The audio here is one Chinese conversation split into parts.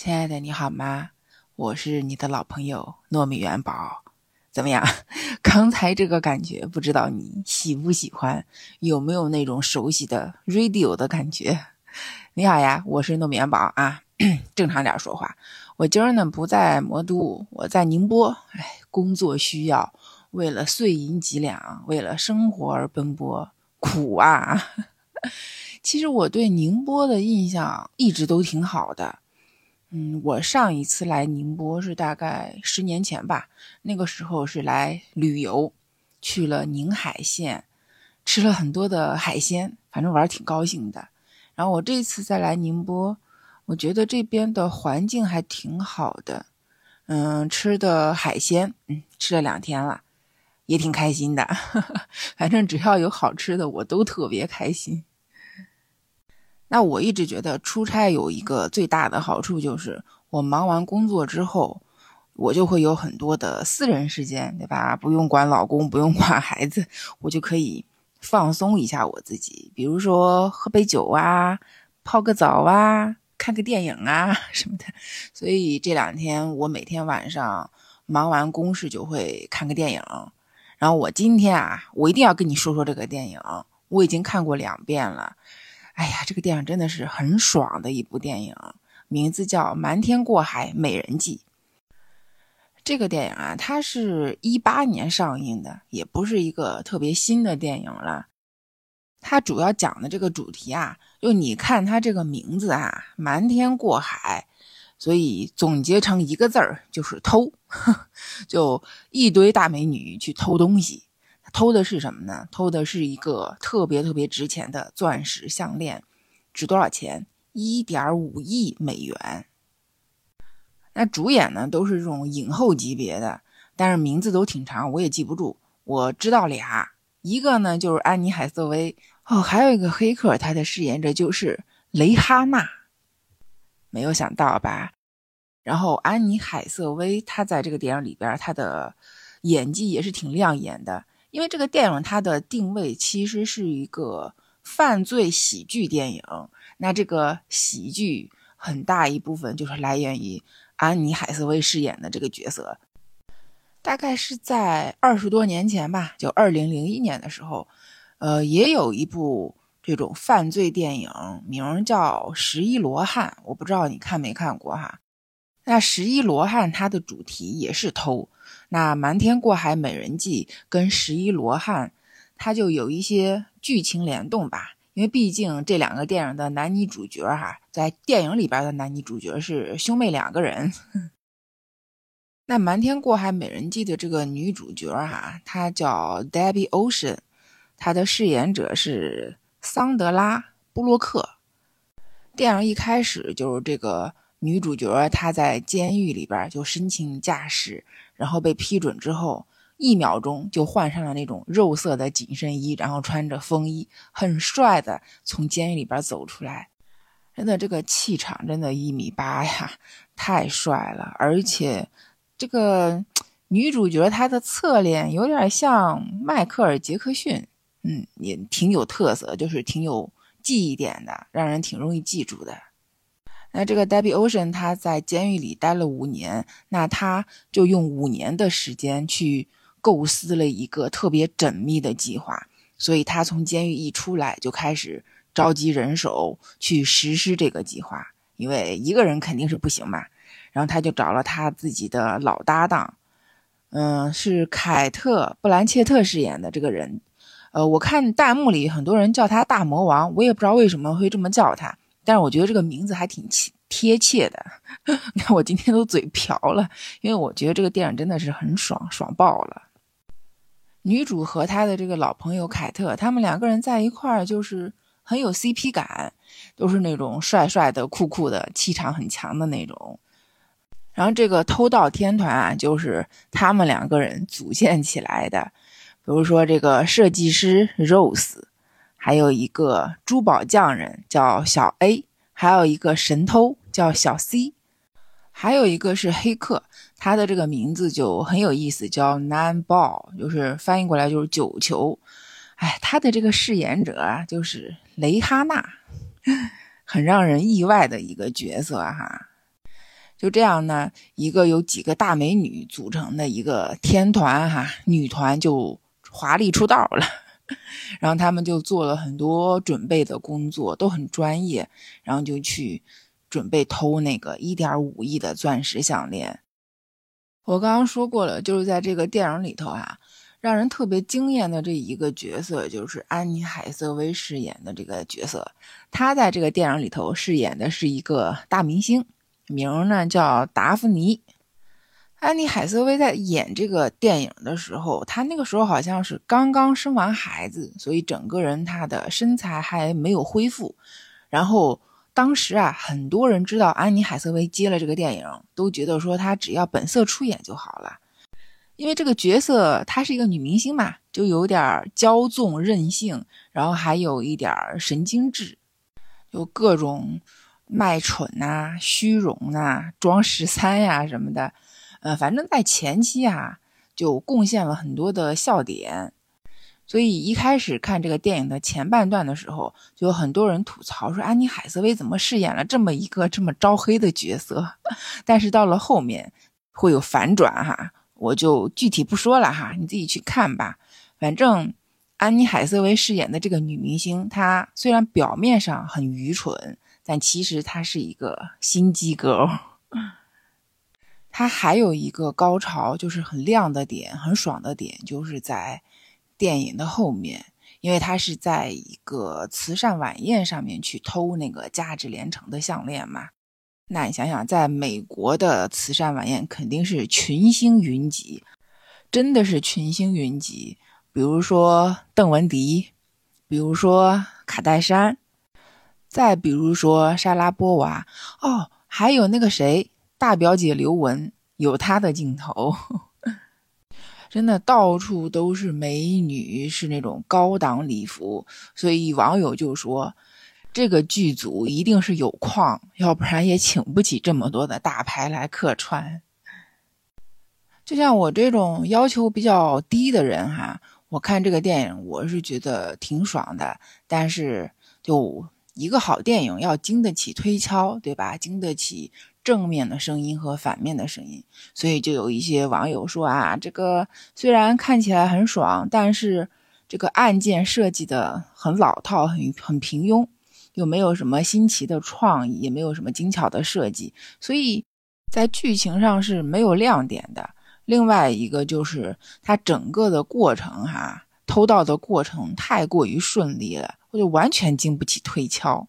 亲爱的，你好吗？我是你的老朋友糯米元宝。怎么样？刚才这个感觉，不知道你喜不喜欢？有没有那种熟悉的 radio 的感觉？你好呀，我是糯米元宝啊。正常点说话。我今儿呢不在魔都，我在宁波。哎，工作需要，为了碎银几两，为了生活而奔波，苦啊！其实我对宁波的印象一直都挺好的。嗯，我上一次来宁波是大概十年前吧，那个时候是来旅游，去了宁海县，吃了很多的海鲜，反正玩挺高兴的。然后我这次再来宁波，我觉得这边的环境还挺好的。嗯，吃的海鲜，嗯，吃了两天了，也挺开心的。反正只要有好吃的，我都特别开心。那我一直觉得出差有一个最大的好处，就是我忙完工作之后，我就会有很多的私人时间，对吧？不用管老公，不用管孩子，我就可以放松一下我自己。比如说喝杯酒啊，泡个澡啊，看个电影啊 什么的。所以这两天我每天晚上忙完公事就会看个电影。然后我今天啊，我一定要跟你说说这个电影，我已经看过两遍了。哎呀，这个电影真的是很爽的一部电影，名字叫《瞒天过海：美人计》。这个电影啊，它是一八年上映的，也不是一个特别新的电影了。它主要讲的这个主题啊，就你看它这个名字啊，《瞒天过海》，所以总结成一个字儿就是偷，就一堆大美女去偷东西。偷的是什么呢？偷的是一个特别特别值钱的钻石项链，值多少钱？一点五亿美元。那主演呢都是这种影后级别的，但是名字都挺长，我也记不住。我知道俩，一个呢就是安妮海瑟薇哦，还有一个黑客，他的饰演者就是蕾哈娜。没有想到吧？然后安妮海瑟薇她在这个电影里边，她的演技也是挺亮眼的。因为这个电影它的定位其实是一个犯罪喜剧电影，那这个喜剧很大一部分就是来源于安妮海瑟薇饰演的这个角色。大概是在二十多年前吧，就二零零一年的时候，呃，也有一部这种犯罪电影，名叫《十一罗汉》，我不知道你看没看过哈。那《十一罗汉》它的主题也是偷。那《瞒天过海：美人计》跟《十一罗汉》，它就有一些剧情联动吧，因为毕竟这两个电影的男女主角哈，在电影里边的男女主角是兄妹两个人。那《瞒天过海：美人计》的这个女主角哈，她叫 Debbie Ocean，她的饰演者是桑德拉·布洛克。电影一开始就是这个女主角她在监狱里边就申请驾驶。然后被批准之后，一秒钟就换上了那种肉色的紧身衣，然后穿着风衣，很帅的从监狱里边走出来。真的，这个气场真的一米八呀，太帅了！而且这个女主角她的侧脸有点像迈克尔·杰克逊，嗯，也挺有特色，就是挺有记忆点的，让人挺容易记住的。那这个 Debbie Ocean 他在监狱里待了五年，那他就用五年的时间去构思了一个特别缜密的计划，所以他从监狱一出来就开始召集人手去实施这个计划，因为一个人肯定是不行嘛。然后他就找了他自己的老搭档，嗯，是凯特·布兰切特饰演的这个人，呃，我看弹幕里很多人叫他大魔王，我也不知道为什么会这么叫他。但是我觉得这个名字还挺贴切的。你看我今天都嘴瓢了，因为我觉得这个电影真的是很爽，爽爆了。女主和她的这个老朋友凯特，他们两个人在一块儿就是很有 CP 感，都是那种帅帅的、酷酷的、气场很强的那种。然后这个偷盗天团啊，就是他们两个人组建起来的。比如说这个设计师 Rose。还有一个珠宝匠人叫小 A，还有一个神偷叫小 C，还有一个是黑客，他的这个名字就很有意思，叫 Nine Ball，就是翻译过来就是九球。哎，他的这个饰演者啊，就是蕾哈娜，很让人意外的一个角色哈。就这样呢，一个有几个大美女组成的一个天团哈，女团就华丽出道了。然后他们就做了很多准备的工作，都很专业，然后就去准备偷那个一点五亿的钻石项链。我刚刚说过了，就是在这个电影里头啊，让人特别惊艳的这一个角色，就是安妮海瑟薇饰演的这个角色。她在这个电影里头饰演的是一个大明星，名呢叫达芙妮。安妮海瑟薇在演这个电影的时候，她那个时候好像是刚刚生完孩子，所以整个人她的身材还没有恢复。然后当时啊，很多人知道安妮海瑟薇接了这个电影，都觉得说她只要本色出演就好了，因为这个角色她是一个女明星嘛，就有点骄纵任性，然后还有一点神经质，有各种卖蠢呐、虚荣呐、装十三呀什么的。呃，反正在前期啊，就贡献了很多的笑点，所以一开始看这个电影的前半段的时候，就有很多人吐槽说安妮海瑟薇怎么饰演了这么一个这么招黑的角色。但是到了后面会有反转哈，我就具体不说了哈，你自己去看吧。反正安妮海瑟薇饰演的这个女明星，她虽然表面上很愚蠢，但其实她是一个心机 girl。它还有一个高潮，就是很亮的点，很爽的点，就是在电影的后面，因为它是在一个慈善晚宴上面去偷那个价值连城的项链嘛。那你想想，在美国的慈善晚宴肯定是群星云集，真的是群星云集。比如说邓文迪，比如说卡戴珊，再比如说莎拉波娃，哦，还有那个谁。大表姐刘雯有她的镜头，真的到处都是美女，是那种高档礼服，所以网友就说这个剧组一定是有矿，要不然也请不起这么多的大牌来客串。就像我这种要求比较低的人哈，我看这个电影我是觉得挺爽的，但是就一个好电影要经得起推敲，对吧？经得起。正面的声音和反面的声音，所以就有一些网友说啊，这个虽然看起来很爽，但是这个案件设计的很老套，很很平庸，又没有什么新奇的创意，也没有什么精巧的设计，所以在剧情上是没有亮点的。另外一个就是它整个的过程哈，偷盗的过程太过于顺利了，我就完全经不起推敲，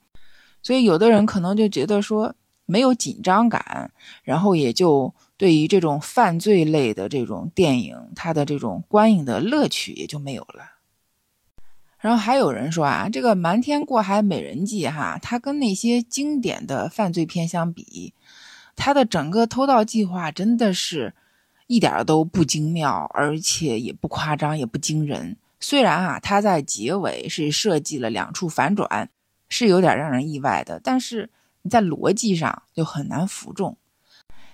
所以有的人可能就觉得说。没有紧张感，然后也就对于这种犯罪类的这种电影，它的这种观影的乐趣也就没有了。然后还有人说啊，这个《瞒天过海：美人计》哈，它跟那些经典的犯罪片相比，它的整个偷盗计划真的是一点都不精妙，而且也不夸张，也不惊人。虽然啊，它在结尾是设计了两处反转，是有点让人意外的，但是。在逻辑上就很难服众，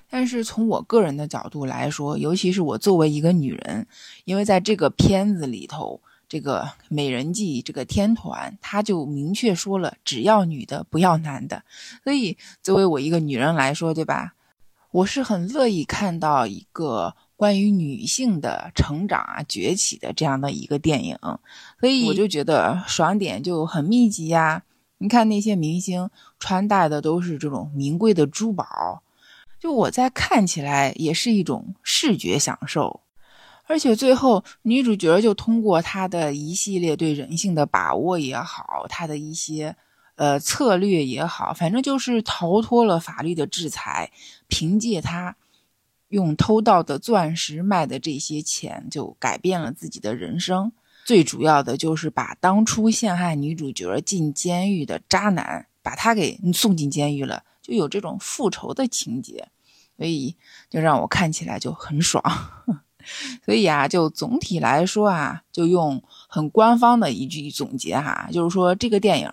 但是从我个人的角度来说，尤其是我作为一个女人，因为在这个片子里头，这个美人计这个天团，他就明确说了，只要女的不要男的，所以作为我一个女人来说，对吧？我是很乐意看到一个关于女性的成长啊、崛起的这样的一个电影，所以我就觉得爽点就很密集呀。你看那些明星穿戴的都是这种名贵的珠宝，就我在看起来也是一种视觉享受，而且最后女主角就通过她的一系列对人性的把握也好，她的一些呃策略也好，反正就是逃脱了法律的制裁，凭借她用偷盗的钻石卖的这些钱，就改变了自己的人生。最主要的就是把当初陷害女主角进监狱的渣男，把他给送进监狱了，就有这种复仇的情节，所以就让我看起来就很爽。所以啊，就总体来说啊，就用很官方的一句总结哈，就是说这个电影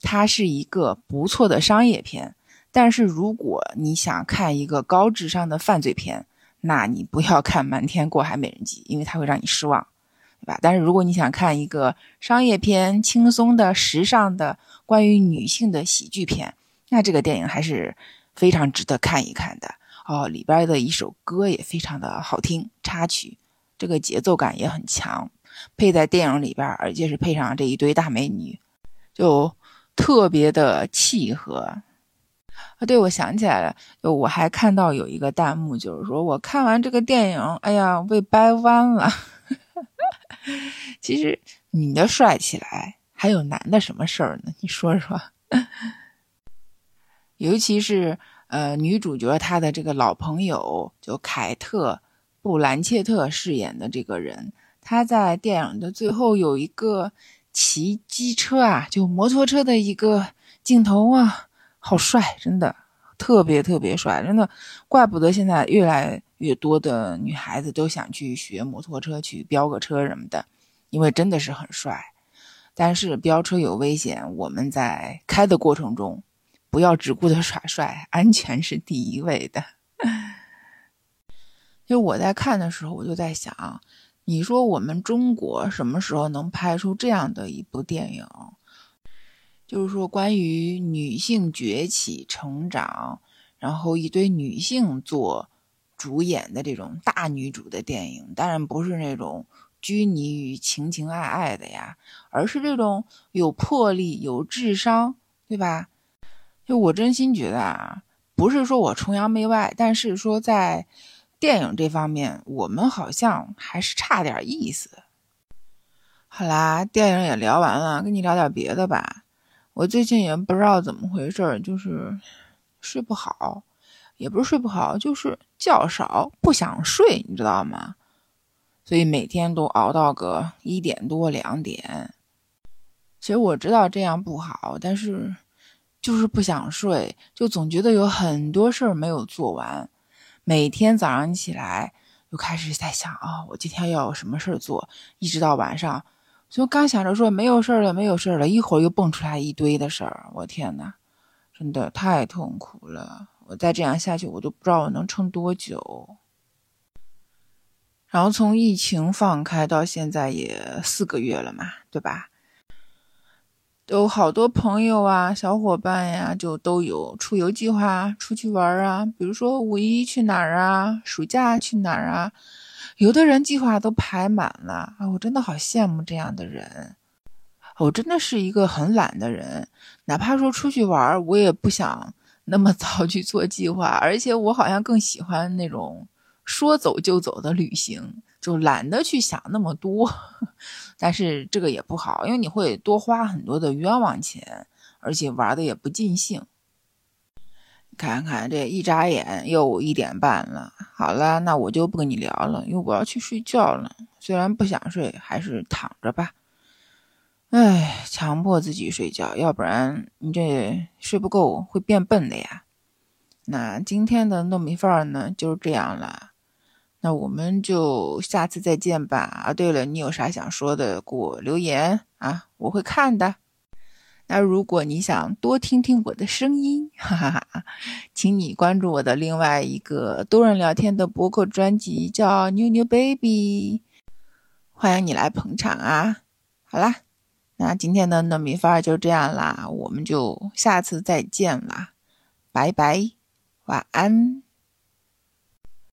它是一个不错的商业片，但是如果你想看一个高智商的犯罪片，那你不要看《瞒天过海美人计》，因为它会让你失望。吧？但是如果你想看一个商业片、轻松的、时尚的关于女性的喜剧片，那这个电影还是非常值得看一看的哦。里边的一首歌也非常的好听，插曲，这个节奏感也很强，配在电影里边，而且是配上这一堆大美女，就特别的契合。啊，对，我想起来了，就我还看到有一个弹幕，就是说我看完这个电影，哎呀，被掰弯了。其实女的帅起来，还有男的什么事儿呢？你说说。尤其是呃，女主角她的这个老朋友，就凯特·布兰切特饰演的这个人，她在电影的最后有一个骑机车啊，就摩托车的一个镜头啊。好帅，真的特别特别帅，真的，怪不得现在越来越多的女孩子都想去学摩托车，去飙个车什么的，因为真的是很帅。但是飙车有危险，我们在开的过程中不要只顾着耍帅，安全是第一位的。就我在看的时候，我就在想，你说我们中国什么时候能拍出这样的一部电影？就是说，关于女性崛起、成长，然后一堆女性做主演的这种大女主的电影，当然不是那种拘泥于情情爱爱的呀，而是这种有魄力、有智商，对吧？就我真心觉得啊，不是说我崇洋媚外，但是说在电影这方面，我们好像还是差点意思。好啦，电影也聊完了，跟你聊点别的吧。我最近也不知道怎么回事，就是睡不好，也不是睡不好，就是觉少，不想睡，你知道吗？所以每天都熬到个一点多两点。其实我知道这样不好，但是就是不想睡，就总觉得有很多事儿没有做完。每天早上起来就开始在想啊，我今天要有什么事儿做，一直到晚上。就刚想着说没有事儿了，没有事儿了，一会儿又蹦出来一堆的事儿，我天呐，真的太痛苦了！我再这样下去，我都不知道我能撑多久。然后从疫情放开到现在也四个月了嘛，对吧？有好多朋友啊、小伙伴呀，就都有出游计划，出去玩啊，比如说五一去哪儿啊，暑假去哪儿啊。有的人计划都排满了啊！我真的好羡慕这样的人。我真的是一个很懒的人，哪怕说出去玩，我也不想那么早去做计划，而且我好像更喜欢那种说走就走的旅行，就懒得去想那么多。但是这个也不好，因为你会多花很多的冤枉钱，而且玩的也不尽兴。看看这一眨眼又一点半了，好了，那我就不跟你聊了，因为我要去睡觉了。虽然不想睡，还是躺着吧。哎，强迫自己睡觉，要不然你这睡不够会变笨的呀。那今天的糯米饭呢，就是这样了。那我们就下次再见吧。啊，对了，你有啥想说的，给我留言啊，我会看的。那如果你想多听听我的声音，哈哈哈，请你关注我的另外一个多人聊天的博客专辑，叫妞妞 baby，欢迎你来捧场啊！好啦，那今天的糯米饭就这样啦，我们就下次再见啦，拜拜，晚安。